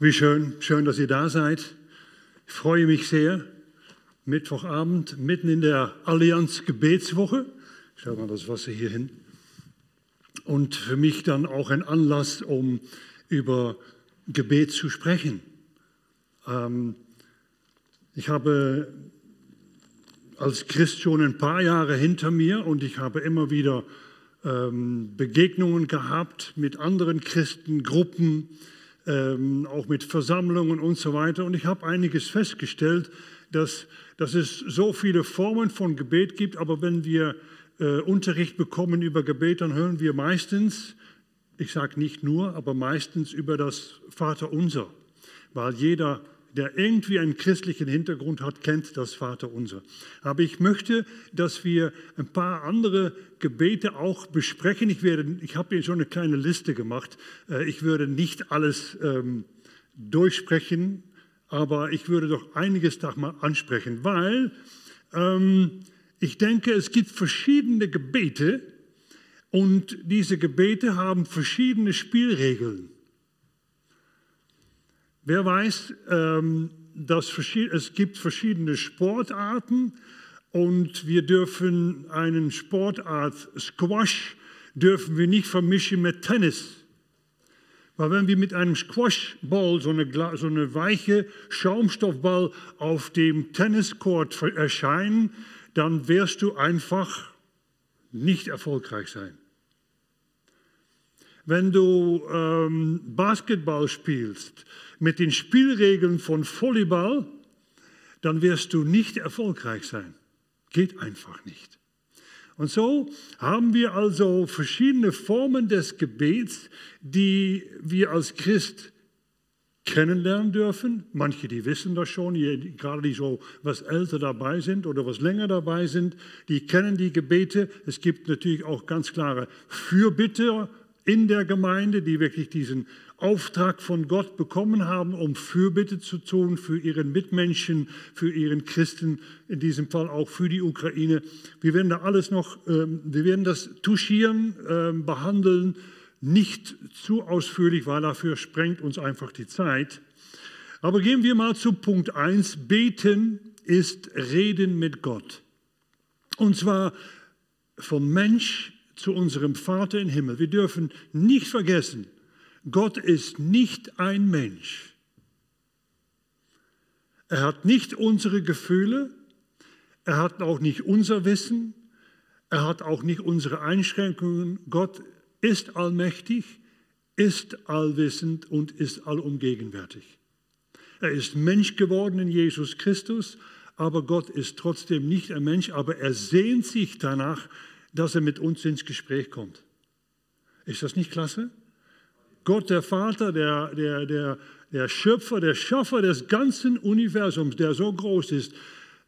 Wie schön, schön, dass ihr da seid. Ich freue mich sehr. Mittwochabend, mitten in der Allianz Gebetswoche. Schau mal das Wasser hier hin. Und für mich dann auch ein Anlass, um über Gebet zu sprechen. Ähm, ich habe als Christ schon ein paar Jahre hinter mir und ich habe immer wieder ähm, Begegnungen gehabt mit anderen Christengruppen, ähm, auch mit Versammlungen und so weiter. Und ich habe einiges festgestellt, dass, dass es so viele Formen von Gebet gibt, aber wenn wir äh, Unterricht bekommen über Gebet, dann hören wir meistens, ich sage nicht nur, aber meistens über das Vaterunser, weil jeder der irgendwie einen christlichen Hintergrund hat, kennt das Vaterunser. Aber ich möchte, dass wir ein paar andere Gebete auch besprechen. Ich, ich habe hier schon eine kleine Liste gemacht. Äh, ich würde nicht alles ähm, durchsprechen, aber ich würde doch einiges da mal ansprechen, weil ähm, ich denke, es gibt verschiedene Gebete und diese Gebete haben verschiedene Spielregeln. Wer weiß, ähm, dass es gibt verschiedene Sportarten und wir dürfen einen Sportart Squash dürfen wir nicht vermischen mit Tennis. Weil wenn wir mit einem Squashball, so eine, so eine weiche Schaumstoffball auf dem Tenniscourt erscheinen, dann wirst du einfach nicht erfolgreich sein. Wenn du ähm, Basketball spielst, mit den Spielregeln von Volleyball, dann wirst du nicht erfolgreich sein. Geht einfach nicht. Und so haben wir also verschiedene Formen des Gebets, die wir als Christ kennenlernen dürfen. Manche, die wissen das schon, gerade die so was älter dabei sind oder was länger dabei sind, die kennen die Gebete. Es gibt natürlich auch ganz klare Fürbitter in der Gemeinde, die wirklich diesen Auftrag von Gott bekommen haben, um Fürbitte zu tun für ihren Mitmenschen, für ihren Christen, in diesem Fall auch für die Ukraine. Wir werden da alles noch, ähm, wir werden das touchieren, ähm, behandeln, nicht zu ausführlich, weil dafür sprengt uns einfach die Zeit. Aber gehen wir mal zu Punkt 1. Beten ist Reden mit Gott. Und zwar vom Mensch zu unserem Vater im Himmel. Wir dürfen nicht vergessen, Gott ist nicht ein Mensch. Er hat nicht unsere Gefühle, er hat auch nicht unser Wissen, er hat auch nicht unsere Einschränkungen. Gott ist allmächtig, ist allwissend und ist allumgegenwärtig. Er ist Mensch geworden in Jesus Christus, aber Gott ist trotzdem nicht ein Mensch, aber er sehnt sich danach, dass er mit uns ins Gespräch kommt. Ist das nicht klasse? Gott der Vater, der, der, der, der Schöpfer, der Schaffer des ganzen Universums, der so groß ist,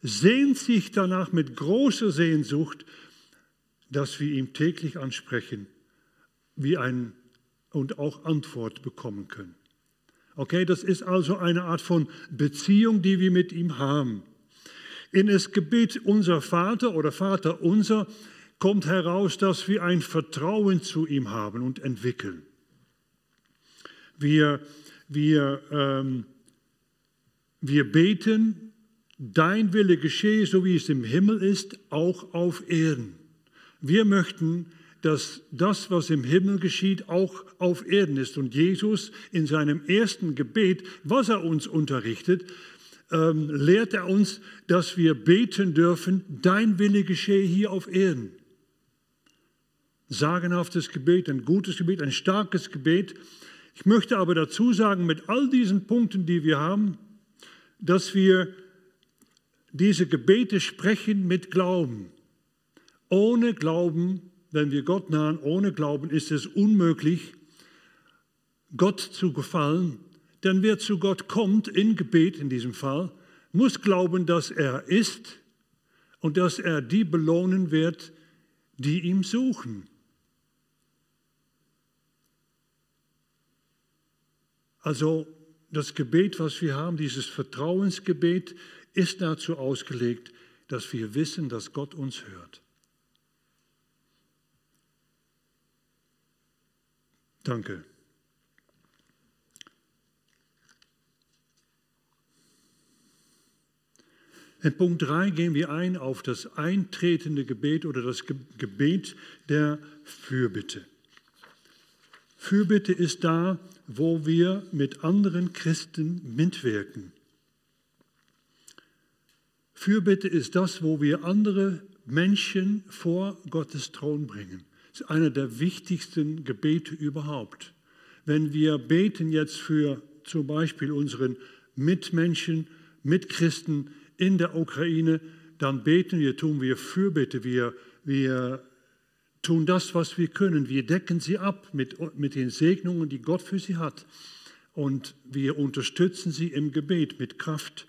sehnt sich danach mit großer Sehnsucht, dass wir ihm täglich ansprechen wie ein, und auch Antwort bekommen können. Okay, das ist also eine Art von Beziehung, die wir mit ihm haben. In das Gebet unser Vater oder Vater unser kommt heraus, dass wir ein Vertrauen zu ihm haben und entwickeln. Wir, wir, ähm, wir beten, dein Wille geschehe, so wie es im Himmel ist, auch auf Erden. Wir möchten, dass das, was im Himmel geschieht, auch auf Erden ist. Und Jesus in seinem ersten Gebet, was er uns unterrichtet, ähm, lehrt er uns, dass wir beten dürfen, dein Wille geschehe hier auf Erden. Sagenhaftes Gebet, ein gutes Gebet, ein starkes Gebet, ich möchte aber dazu sagen, mit all diesen Punkten, die wir haben, dass wir diese Gebete sprechen mit Glauben. Ohne Glauben, wenn wir Gott nahen, ohne Glauben ist es unmöglich, Gott zu gefallen. Denn wer zu Gott kommt, in Gebet in diesem Fall, muss glauben, dass er ist und dass er die belohnen wird, die ihm suchen. Also das Gebet, was wir haben, dieses Vertrauensgebet, ist dazu ausgelegt, dass wir wissen, dass Gott uns hört. Danke. In Punkt 3 gehen wir ein auf das eintretende Gebet oder das Gebet der Fürbitte. Fürbitte ist da, wo wir mit anderen Christen mitwirken. Fürbitte ist das, wo wir andere Menschen vor Gottes Thron bringen. Das ist einer der wichtigsten Gebete überhaupt. Wenn wir beten jetzt für zum Beispiel unseren Mitmenschen, Mitchristen in der Ukraine, dann beten wir, tun wir Fürbitte, wir, wir tun das, was wir können. Wir decken sie ab mit, mit den Segnungen, die Gott für sie hat. Und wir unterstützen sie im Gebet mit Kraft.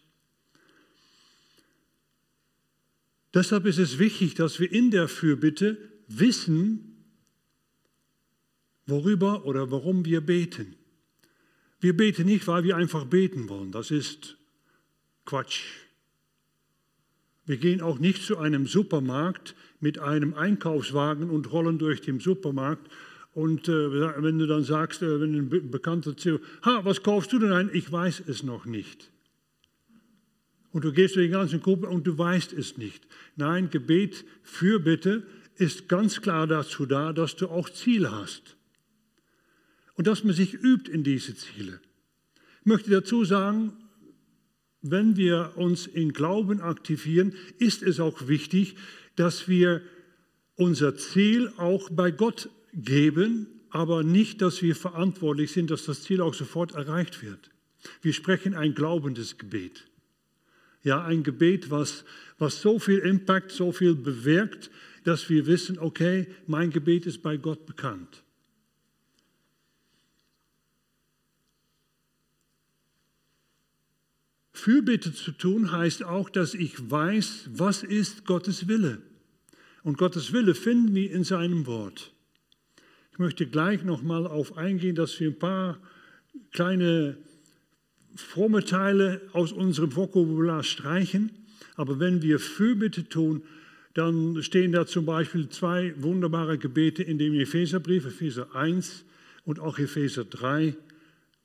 Deshalb ist es wichtig, dass wir in der Fürbitte wissen, worüber oder warum wir beten. Wir beten nicht, weil wir einfach beten wollen. Das ist Quatsch. Wir gehen auch nicht zu einem Supermarkt mit einem Einkaufswagen und rollen durch den Supermarkt. Und äh, wenn du dann sagst, äh, wenn ein Bekannter zu ha, was kaufst du denn ein? Ich weiß es noch nicht. Und du gehst durch die ganzen Gruppe und du weißt es nicht. Nein, Gebet, Fürbitte ist ganz klar dazu da, dass du auch Ziele hast. Und dass man sich übt in diese Ziele. Ich möchte dazu sagen, wenn wir uns in Glauben aktivieren, ist es auch wichtig, dass wir unser Ziel auch bei Gott geben, aber nicht, dass wir verantwortlich sind, dass das Ziel auch sofort erreicht wird. Wir sprechen ein glaubendes Gebet. Ja, ein Gebet, was, was so viel Impact, so viel bewirkt, dass wir wissen, okay, mein Gebet ist bei Gott bekannt. Fürbitte zu tun heißt auch, dass ich weiß, was ist Gottes Wille. Und Gottes Wille finden wir in seinem Wort. Ich möchte gleich nochmal auf eingehen, dass wir ein paar kleine fromme Teile aus unserem Vokabular streichen. Aber wenn wir Fürbitte tun, dann stehen da zum Beispiel zwei wunderbare Gebete in dem Epheserbrief, Epheser 1 und auch Epheser 3.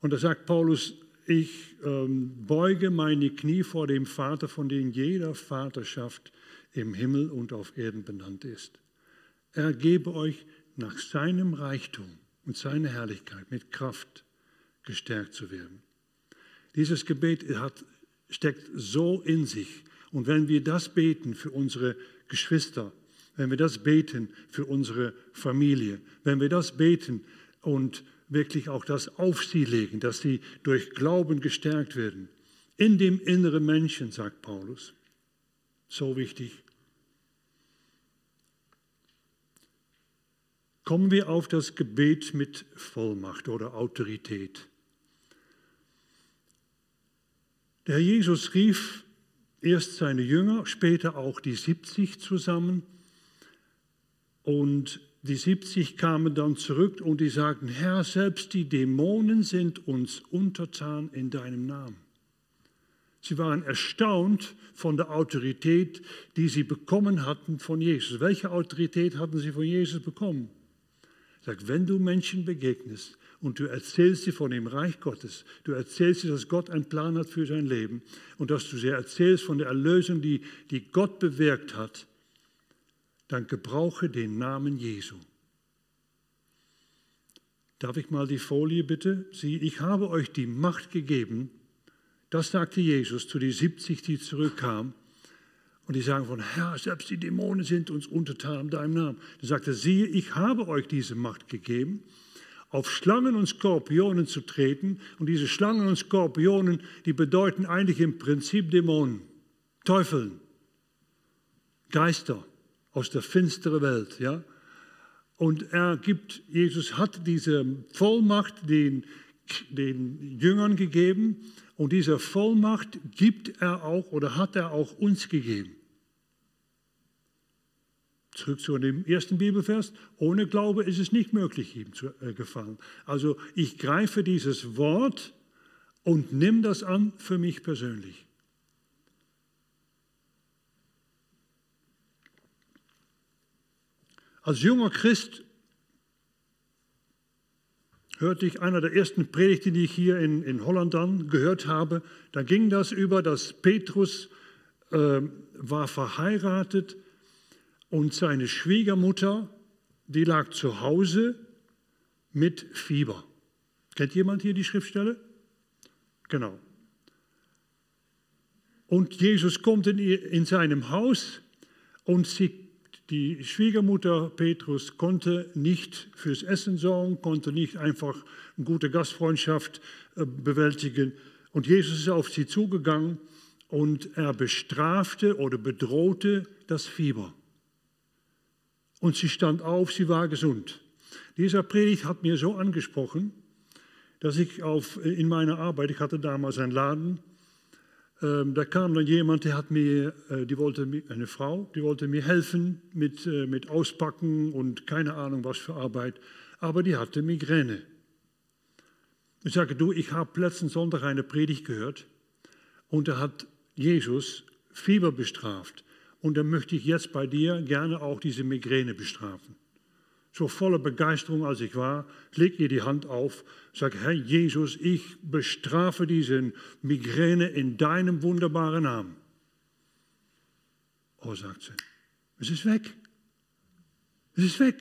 Und da sagt Paulus, ich ähm, beuge meine Knie vor dem Vater, von dem jeder Vaterschaft im Himmel und auf Erden benannt ist. Er gebe euch nach seinem Reichtum und seiner Herrlichkeit mit Kraft gestärkt zu werden. Dieses Gebet hat, steckt so in sich. Und wenn wir das beten für unsere Geschwister, wenn wir das beten für unsere Familie, wenn wir das beten und wirklich auch das auf sie legen, dass sie durch Glauben gestärkt werden. In dem inneren Menschen, sagt Paulus. So wichtig. Kommen wir auf das Gebet mit Vollmacht oder Autorität. Der Herr Jesus rief erst seine Jünger, später auch die 70 zusammen und die 70 kamen dann zurück und die sagten, Herr, selbst die Dämonen sind uns untertan in deinem Namen. Sie waren erstaunt von der Autorität, die sie bekommen hatten von Jesus. Welche Autorität hatten sie von Jesus bekommen? Sagt, wenn du Menschen begegnest und du erzählst sie von dem Reich Gottes, du erzählst sie, dass Gott einen Plan hat für sein Leben und dass du sie erzählst von der Erlösung, die, die Gott bewirkt hat, dann gebrauche den Namen Jesu. Darf ich mal die Folie bitte? Sieh, ich habe euch die Macht gegeben. Das sagte Jesus zu den 70, die zurückkamen. Und die sagen von, Herr, selbst die Dämonen sind uns untertan in deinem Namen. Dann sagte er, siehe, ich habe euch diese Macht gegeben, auf Schlangen und Skorpionen zu treten. Und diese Schlangen und Skorpionen, die bedeuten eigentlich im Prinzip Dämonen, Teufeln, Geister aus der finsteren Welt. Ja? Und er gibt, Jesus hat diese Vollmacht den, den Jüngern gegeben und diese Vollmacht gibt er auch oder hat er auch uns gegeben. Zurück zu dem ersten Bibelvers. Ohne Glaube ist es nicht möglich, ihm zu äh, gefallen. Also ich greife dieses Wort und nimm das an für mich persönlich. Als junger Christ hörte ich einer der ersten Predigten, die ich hier in, in Holland dann gehört habe. Da ging das über, dass Petrus äh, war verheiratet und seine Schwiegermutter, die lag zu Hause mit Fieber. Kennt jemand hier die Schriftstelle? Genau. Und Jesus kommt in, in seinem Haus und sie, die Schwiegermutter Petrus konnte nicht fürs Essen sorgen, konnte nicht einfach eine gute Gastfreundschaft äh, bewältigen. Und Jesus ist auf sie zugegangen und er bestrafte oder bedrohte das Fieber. Und sie stand auf, sie war gesund. Dieser Predigt hat mir so angesprochen, dass ich auf, in meiner Arbeit, ich hatte damals einen Laden, da kam dann jemand, der hat mir, äh, die wollte eine Frau, die wollte mir helfen mit, äh, mit Auspacken und keine Ahnung was für Arbeit, aber die hatte Migräne. Ich sage, du, ich habe letzten Sonntag eine Predigt gehört und da hat Jesus Fieber bestraft und dann möchte ich jetzt bei dir gerne auch diese Migräne bestrafen. So voller Begeisterung als ich war, leg ihr die Hand auf, sag, Herr Jesus, ich bestrafe diese Migräne in deinem wunderbaren Namen. Oh, sagt sie, es ist weg. Es ist weg.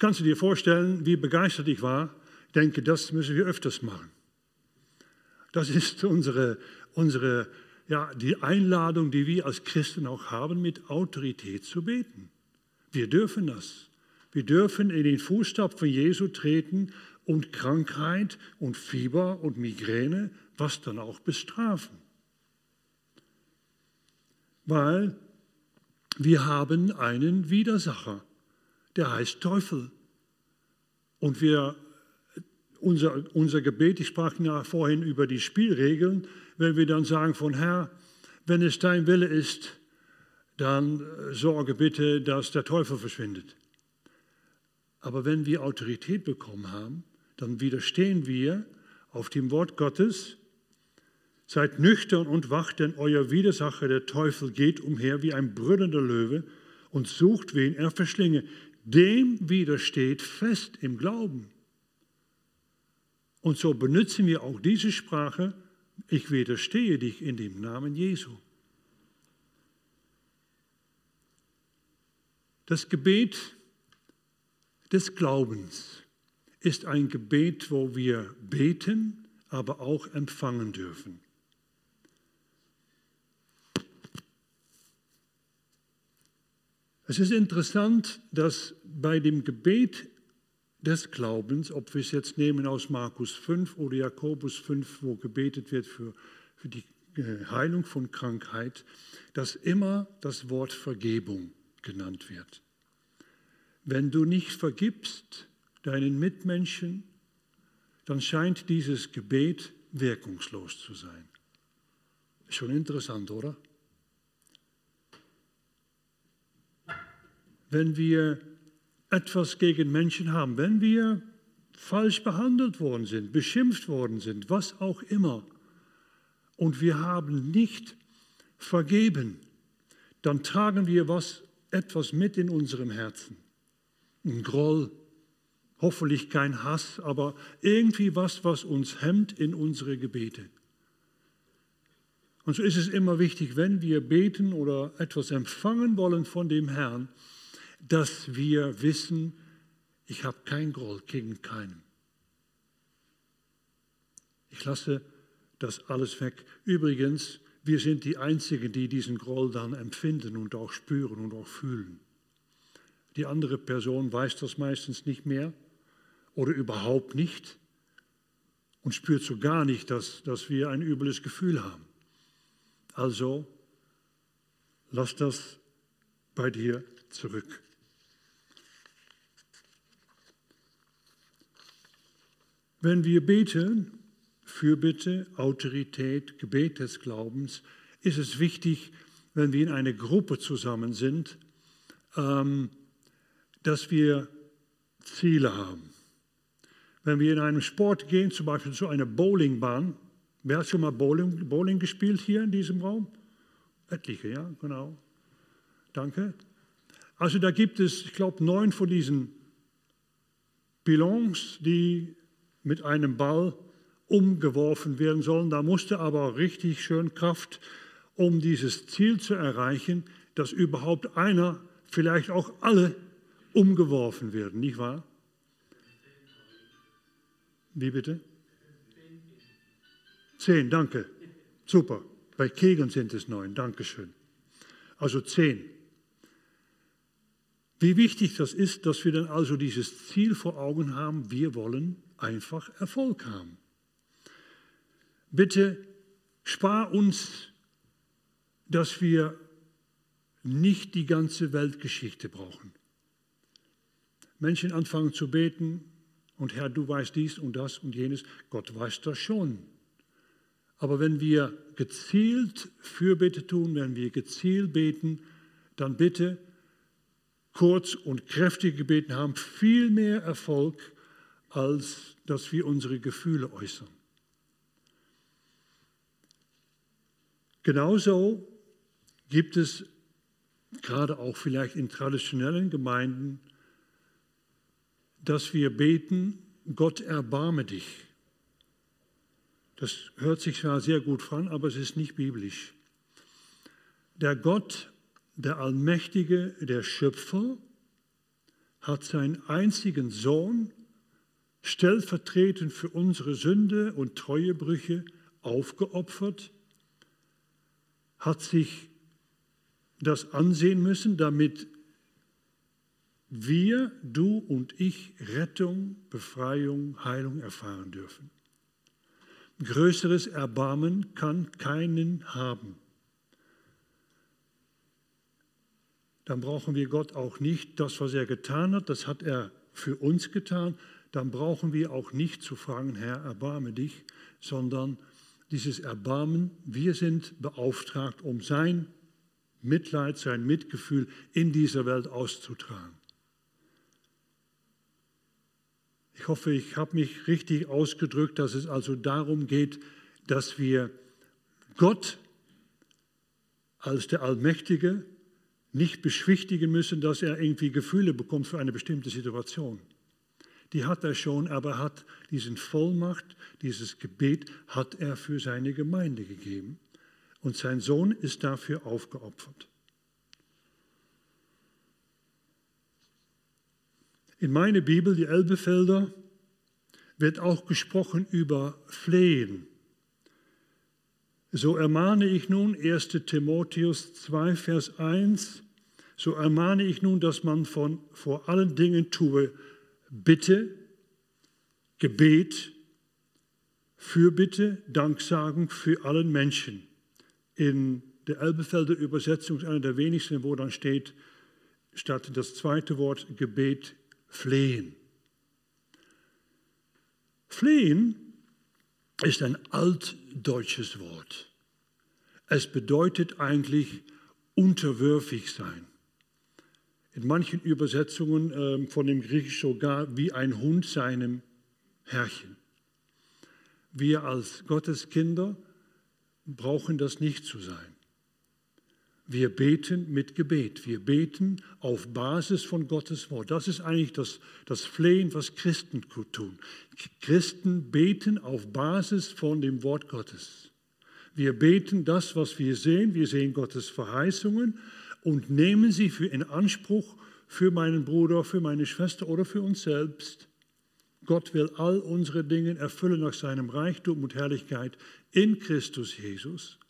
Kannst du dir vorstellen, wie begeistert ich war? Ich denke, das müssen wir öfters machen. Das ist unsere, unsere ja, die Einladung, die wir als Christen auch haben, mit Autorität zu beten. Wir dürfen das. Wir dürfen in den Fußstapfen Jesu treten und Krankheit und Fieber und Migräne, was dann auch bestrafen. Weil wir haben einen Widersacher, der heißt Teufel. Und wir, unser, unser Gebet, ich sprach ja vorhin über die Spielregeln, wenn wir dann sagen von Herr, wenn es dein Wille ist, dann äh, sorge bitte, dass der Teufel verschwindet. Aber wenn wir Autorität bekommen haben, dann widerstehen wir auf dem Wort Gottes. Seid nüchtern und wacht, denn euer Widersacher, der Teufel, geht umher wie ein brüllender Löwe und sucht, wen er verschlinge. Dem widersteht fest im Glauben. Und so benutzen wir auch diese Sprache ich widerstehe dich in dem Namen Jesu. Das Gebet des Glaubens ist ein Gebet, wo wir beten, aber auch empfangen dürfen. Es ist interessant, dass bei dem Gebet des Glaubens, ob wir es jetzt nehmen aus Markus 5 oder Jakobus 5, wo gebetet wird für, für die äh, Heilung von Krankheit, dass immer das Wort Vergebung genannt wird. Wenn du nicht vergibst deinen Mitmenschen, dann scheint dieses Gebet wirkungslos zu sein. Schon interessant, oder? Wenn wir etwas gegen Menschen haben, wenn wir falsch behandelt worden sind, beschimpft worden sind, was auch immer, und wir haben nicht vergeben, dann tragen wir was, etwas mit in unserem Herzen. Ein Groll, hoffentlich kein Hass, aber irgendwie was, was uns hemmt in unsere Gebete. Und so ist es immer wichtig, wenn wir beten oder etwas empfangen wollen von dem Herrn, dass wir wissen, ich habe kein Groll gegen keinen. Ich lasse das alles weg. Übrigens, wir sind die Einzigen, die diesen Groll dann empfinden und auch spüren und auch fühlen. Die andere Person weiß das meistens nicht mehr oder überhaupt nicht und spürt so gar nicht, dass, dass wir ein übles Gefühl haben. Also, lass das bei dir zurück. Wenn wir beten, Fürbitte, Autorität, Gebet des Glaubens, ist es wichtig, wenn wir in einer Gruppe zusammen sind, ähm, dass wir Ziele haben. Wenn wir in einem Sport gehen, zum Beispiel zu einer Bowlingbahn, wer hat schon mal Bowling, Bowling gespielt hier in diesem Raum? Etliche, ja, genau. Danke. Also da gibt es, ich glaube, neun von diesen Pilons, die mit einem Ball umgeworfen werden sollen. Da musste aber richtig schön Kraft um dieses Ziel zu erreichen, dass überhaupt einer, vielleicht auch alle, umgeworfen werden, nicht wahr? Wie bitte? Zehn, danke. Super. Bei Kegeln sind es neun, danke schön. Also zehn. Wie wichtig das ist, dass wir dann also dieses Ziel vor Augen haben, wir wollen einfach Erfolg haben. Bitte spar uns, dass wir nicht die ganze Weltgeschichte brauchen. Menschen anfangen zu beten und Herr, du weißt dies und das und jenes. Gott weiß das schon. Aber wenn wir gezielt Fürbitte tun, wenn wir gezielt beten, dann bitte kurz und kräftig gebeten haben, viel mehr Erfolg, als dass wir unsere Gefühle äußern. Genauso gibt es gerade auch vielleicht in traditionellen Gemeinden, dass wir beten, Gott erbarme dich. Das hört sich zwar sehr gut an, aber es ist nicht biblisch. Der Gott, der Allmächtige, der Schöpfer, hat seinen einzigen Sohn stellvertretend für unsere Sünde und Treuebrüche aufgeopfert, hat sich das ansehen müssen, damit wir, du und ich Rettung, Befreiung, Heilung erfahren dürfen. Größeres Erbarmen kann keinen haben. Dann brauchen wir Gott auch nicht das, was er getan hat, das hat er für uns getan. Dann brauchen wir auch nicht zu fragen, Herr, erbarme dich, sondern dieses Erbarmen, wir sind beauftragt, um sein Mitleid, sein Mitgefühl in dieser Welt auszutragen. Ich hoffe, ich habe mich richtig ausgedrückt, dass es also darum geht, dass wir Gott als der Allmächtige nicht beschwichtigen müssen, dass er irgendwie Gefühle bekommt für eine bestimmte Situation. Die hat er schon, aber hat diesen Vollmacht, dieses Gebet hat er für seine Gemeinde gegeben. Und sein Sohn ist dafür aufgeopfert. In meiner Bibel, die Elbefelder, wird auch gesprochen über Flehen. So ermahne ich nun, 1 Timotheus 2, Vers 1, so ermahne ich nun, dass man von, vor allen Dingen tue Bitte, Gebet, Fürbitte, Danksagen für allen Menschen. In der Elbefelder Übersetzung ist einer der wenigsten, wo dann steht, statt das zweite Wort Gebet, flehen. Flehen ist ein altdeutsches Wort. Es bedeutet eigentlich unterwürfig sein. In manchen Übersetzungen äh, von dem Griechisch sogar wie ein Hund seinem Herrchen. Wir als Gotteskinder brauchen das nicht zu sein. Wir beten mit Gebet. Wir beten auf Basis von Gottes Wort. Das ist eigentlich das, das Flehen, was Christen tun. Christen beten auf Basis von dem Wort Gottes. Wir beten das, was wir sehen. Wir sehen Gottes Verheißungen und nehmen sie für in Anspruch für meinen Bruder, für meine Schwester oder für uns selbst. Gott will all unsere Dinge erfüllen nach seinem Reichtum und Herrlichkeit in Christus Jesus.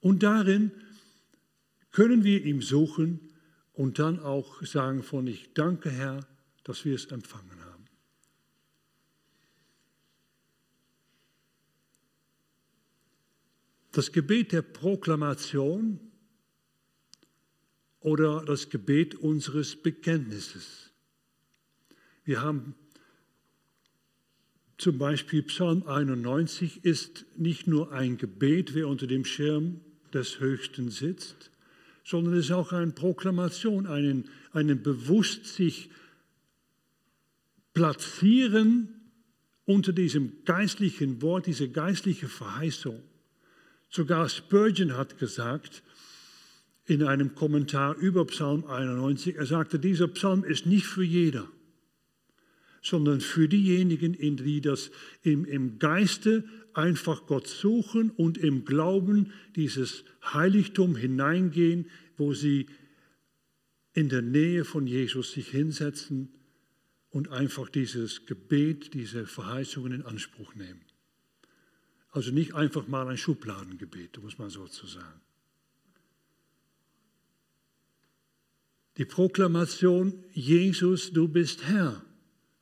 Und darin können wir ihm suchen und dann auch sagen von ich danke Herr, dass wir es empfangen haben. Das Gebet der Proklamation oder das Gebet unseres Bekenntnisses. Wir haben zum Beispiel Psalm 91 ist nicht nur ein Gebet, wer unter dem Schirm des Höchsten sitzt, sondern es ist auch eine Proklamation, einen, einen bewusst sich platzieren unter diesem geistlichen Wort, diese geistliche Verheißung. Sogar Spurgeon hat gesagt in einem Kommentar über Psalm 91, er sagte, dieser Psalm ist nicht für jeder. Sondern für diejenigen, die das im, im Geiste einfach Gott suchen und im Glauben dieses Heiligtum hineingehen, wo sie in der Nähe von Jesus sich hinsetzen und einfach dieses Gebet, diese Verheißungen in Anspruch nehmen. Also nicht einfach mal ein Schubladengebet, muss man so zu sagen. Die Proklamation, Jesus, du bist Herr.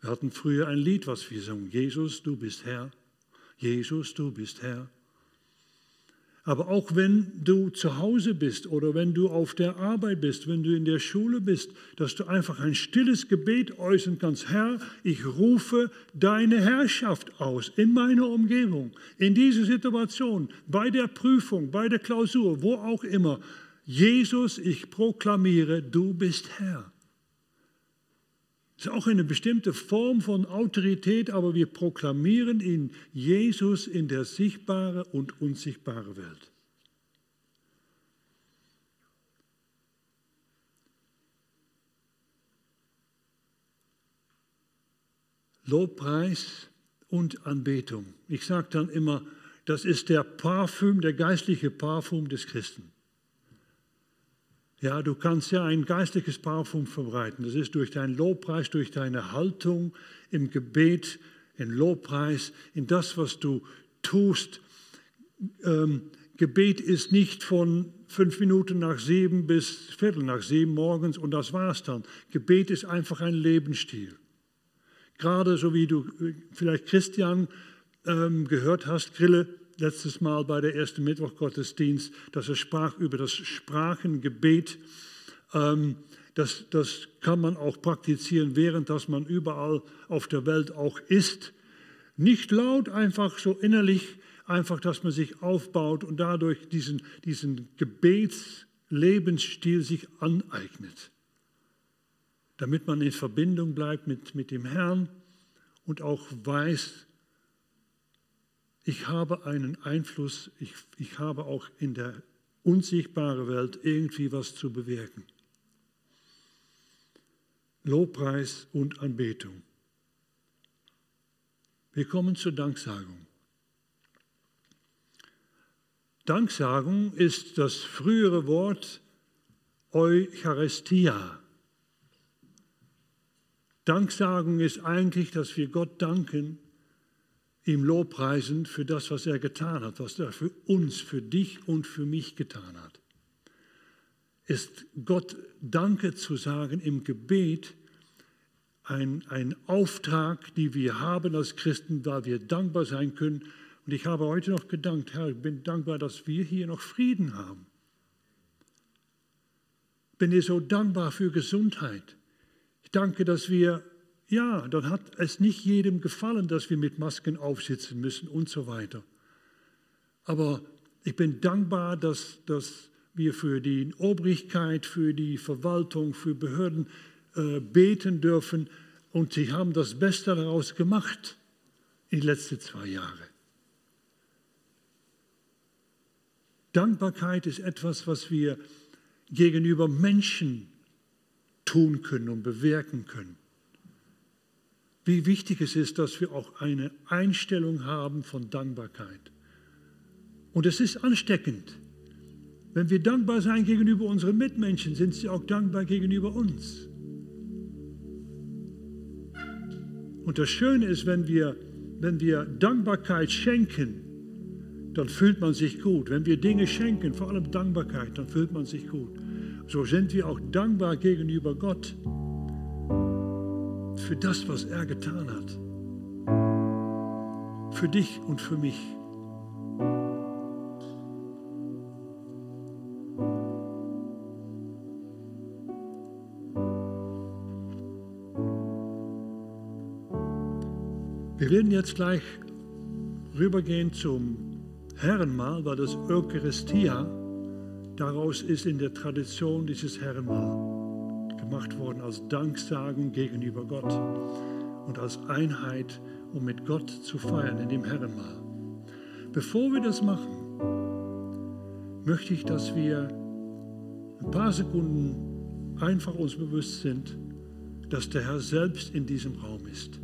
Wir hatten früher ein Lied, was wir sagen, Jesus, du bist Herr. Jesus, du bist Herr. Aber auch wenn du zu Hause bist oder wenn du auf der Arbeit bist, wenn du in der Schule bist, dass du einfach ein stilles Gebet äußern kannst. Herr, ich rufe deine Herrschaft aus in meiner Umgebung, in dieser Situation, bei der Prüfung, bei der Klausur, wo auch immer. Jesus, ich proklamiere, du bist Herr. Das ist auch eine bestimmte Form von Autorität, aber wir proklamieren ihn Jesus in der sichtbaren und unsichtbaren Welt. Lobpreis und Anbetung. Ich sage dann immer, das ist der Parfüm, der geistliche Parfüm des Christen. Ja, du kannst ja ein geistliches Parfum verbreiten. Das ist durch deinen Lobpreis, durch deine Haltung im Gebet, in Lobpreis, in das, was du tust. Ähm, Gebet ist nicht von fünf Minuten nach sieben bis Viertel nach sieben morgens und das war's dann. Gebet ist einfach ein Lebensstil. Gerade so wie du äh, vielleicht Christian ähm, gehört hast, Grille, letztes Mal bei der ersten Mittwochgottesdienst, dass er sprach über das Sprachengebet. Ähm, das, das kann man auch praktizieren, während dass man überall auf der Welt auch ist. Nicht laut, einfach so innerlich, einfach, dass man sich aufbaut und dadurch diesen, diesen Gebetslebensstil sich aneignet. Damit man in Verbindung bleibt mit, mit dem Herrn und auch weiß, ich habe einen Einfluss, ich, ich habe auch in der unsichtbaren Welt irgendwie was zu bewirken. Lobpreis und Anbetung. Wir kommen zur Danksagung. Danksagung ist das frühere Wort Eucharistia. Danksagung ist eigentlich, dass wir Gott danken ihm Lobpreisen für das, was er getan hat, was er für uns, für dich und für mich getan hat. Ist Gott Danke zu sagen im Gebet ein, ein Auftrag, den wir haben als Christen, weil wir dankbar sein können. Und ich habe heute noch gedankt, Herr, ich bin dankbar, dass wir hier noch Frieden haben. Bin dir so dankbar für Gesundheit. Ich danke, dass wir ja, dann hat es nicht jedem gefallen, dass wir mit Masken aufsitzen müssen und so weiter. Aber ich bin dankbar, dass, dass wir für die Obrigkeit, für die Verwaltung, für Behörden äh, beten dürfen. Und sie haben das Beste daraus gemacht in den letzten zwei Jahren. Dankbarkeit ist etwas, was wir gegenüber Menschen tun können und bewirken können wie wichtig es ist, dass wir auch eine Einstellung haben von Dankbarkeit. Und es ist ansteckend. Wenn wir dankbar sein gegenüber unseren Mitmenschen, sind sie auch dankbar gegenüber uns. Und das Schöne ist, wenn wir, wenn wir Dankbarkeit schenken, dann fühlt man sich gut. Wenn wir Dinge schenken, vor allem Dankbarkeit, dann fühlt man sich gut. So sind wir auch dankbar gegenüber Gott für das, was er getan hat. Für dich und für mich. Wir werden jetzt gleich rübergehen zum Herrenmahl, weil das Eucharistia daraus ist in der Tradition dieses Herrenmahl gemacht worden als Danksagen gegenüber Gott und als Einheit, um mit Gott zu feiern in dem Herrenmahl. Bevor wir das machen, möchte ich, dass wir ein paar Sekunden einfach uns bewusst sind, dass der Herr selbst in diesem Raum ist.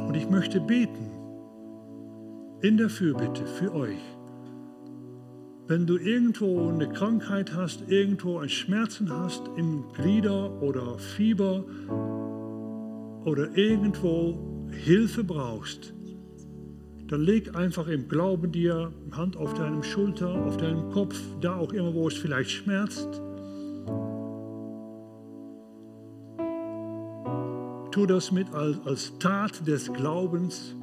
Und ich möchte beten in der Fürbitte für euch. Wenn du irgendwo eine Krankheit hast, irgendwo ein Schmerzen hast im Glieder oder Fieber oder irgendwo Hilfe brauchst, dann leg einfach im Glauben dir Hand auf deinem Schulter, auf deinem Kopf, da auch immer, wo es vielleicht schmerzt. Tu das mit als, als Tat des Glaubens,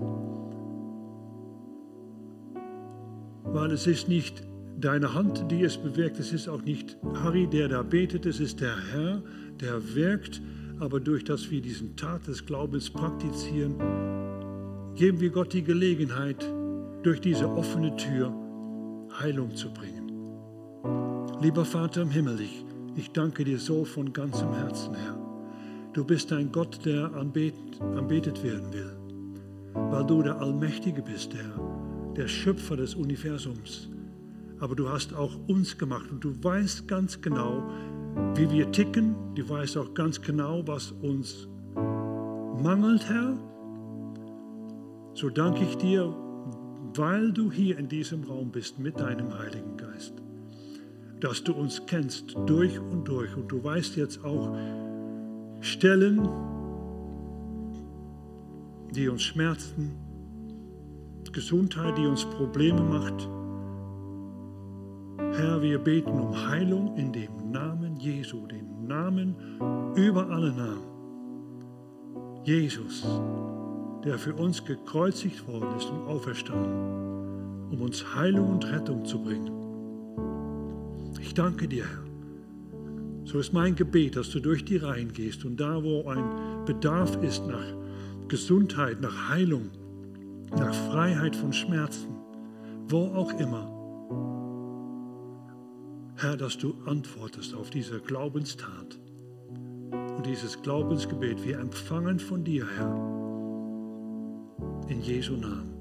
weil es ist nicht deine Hand, die es bewirkt, es ist auch nicht Harry, der da betet, es ist der Herr, der wirkt, aber durch das wir diesen Tat des Glaubens praktizieren, geben wir Gott die Gelegenheit, durch diese offene Tür Heilung zu bringen. Lieber Vater im Himmel, ich, ich danke dir so von ganzem Herzen, Herr. Du bist ein Gott, der anbetet, anbetet werden will, weil du der Allmächtige bist, Herr, der Schöpfer des Universums. Aber du hast auch uns gemacht und du weißt ganz genau, wie wir ticken. Du weißt auch ganz genau, was uns mangelt, Herr so danke ich dir, weil du hier in diesem Raum bist mit deinem Heiligen Geist, dass du uns kennst durch und durch und du weißt jetzt auch Stellen, die uns schmerzen, Gesundheit, die uns Probleme macht. Herr, wir beten um Heilung in dem Namen Jesu, den Namen über alle Namen. Jesus der für uns gekreuzigt worden ist und auferstanden, um uns Heilung und Rettung zu bringen. Ich danke dir, Herr. So ist mein Gebet, dass du durch die Reihen gehst und da, wo ein Bedarf ist nach Gesundheit, nach Heilung, nach Freiheit von Schmerzen, wo auch immer, Herr, dass du antwortest auf diese Glaubenstat und dieses Glaubensgebet. Wir empfangen von dir, Herr in Jesu Namen.